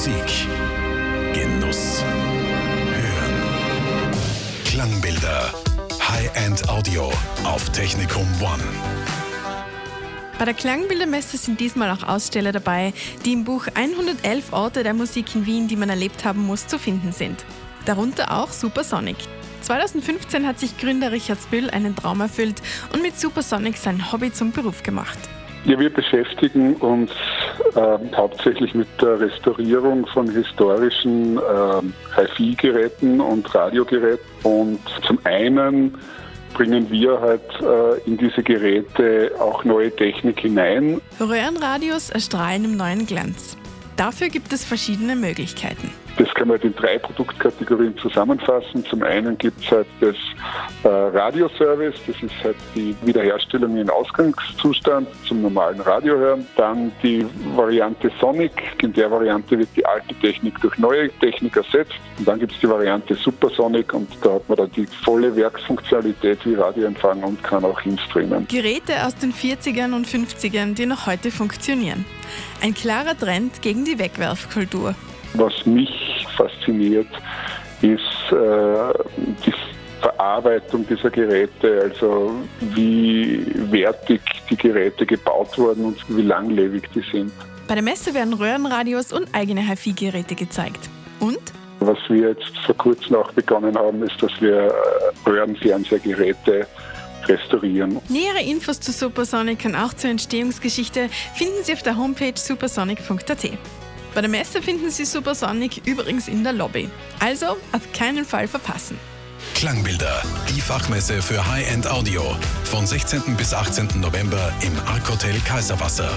Musik. Genuss. Hören. Klangbilder. High-End Audio auf Technikum One. Bei der Klangbildermesse sind diesmal auch Aussteller dabei, die im Buch 111 Orte der Musik in Wien, die man erlebt haben muss, zu finden sind. Darunter auch Supersonic. 2015 hat sich Gründer Richard Spüll einen Traum erfüllt und mit Supersonic sein Hobby zum Beruf gemacht. Ja, wir beschäftigen uns äh, hauptsächlich mit der Restaurierung von historischen äh, HiFi-Geräten und Radiogeräten. Und zum einen bringen wir halt äh, in diese Geräte auch neue Technik hinein. Röhrenradios erstrahlen im neuen Glanz. Dafür gibt es verschiedene Möglichkeiten. Das kann man in drei Produktkategorien zusammenfassen. Zum einen gibt es halt das äh, Radioservice, das ist halt die Wiederherstellung in Ausgangszustand zum normalen Radio hören. Dann die Variante Sonic, in der Variante wird die alte Technik durch neue Technik ersetzt. Und dann gibt es die Variante Supersonic und da hat man dann die volle Werksfunktionalität wie Radioempfang und kann auch hinstreamen. Geräte aus den 40ern und 50ern, die noch heute funktionieren. Ein klarer Trend gegen die Wegwerfkultur. Was mich fasziniert, ist äh, die Verarbeitung dieser Geräte, also wie wertig die Geräte gebaut wurden und wie langlebig die sind. Bei der Messe werden Röhrenradios und eigene HiFi-Geräte gezeigt. Und? Was wir jetzt vor kurzem auch begonnen haben, ist, dass wir äh, Röhrenfernsehgeräte restaurieren. Nähere Infos zu Supersonic und auch zur Entstehungsgeschichte finden Sie auf der Homepage supersonic.at. Bei der Messe finden Sie Supersonic übrigens in der Lobby. Also auf keinen Fall verpassen. Klangbilder, die Fachmesse für High-End Audio. Von 16. bis 18. November im Arc Hotel Kaiserwasser.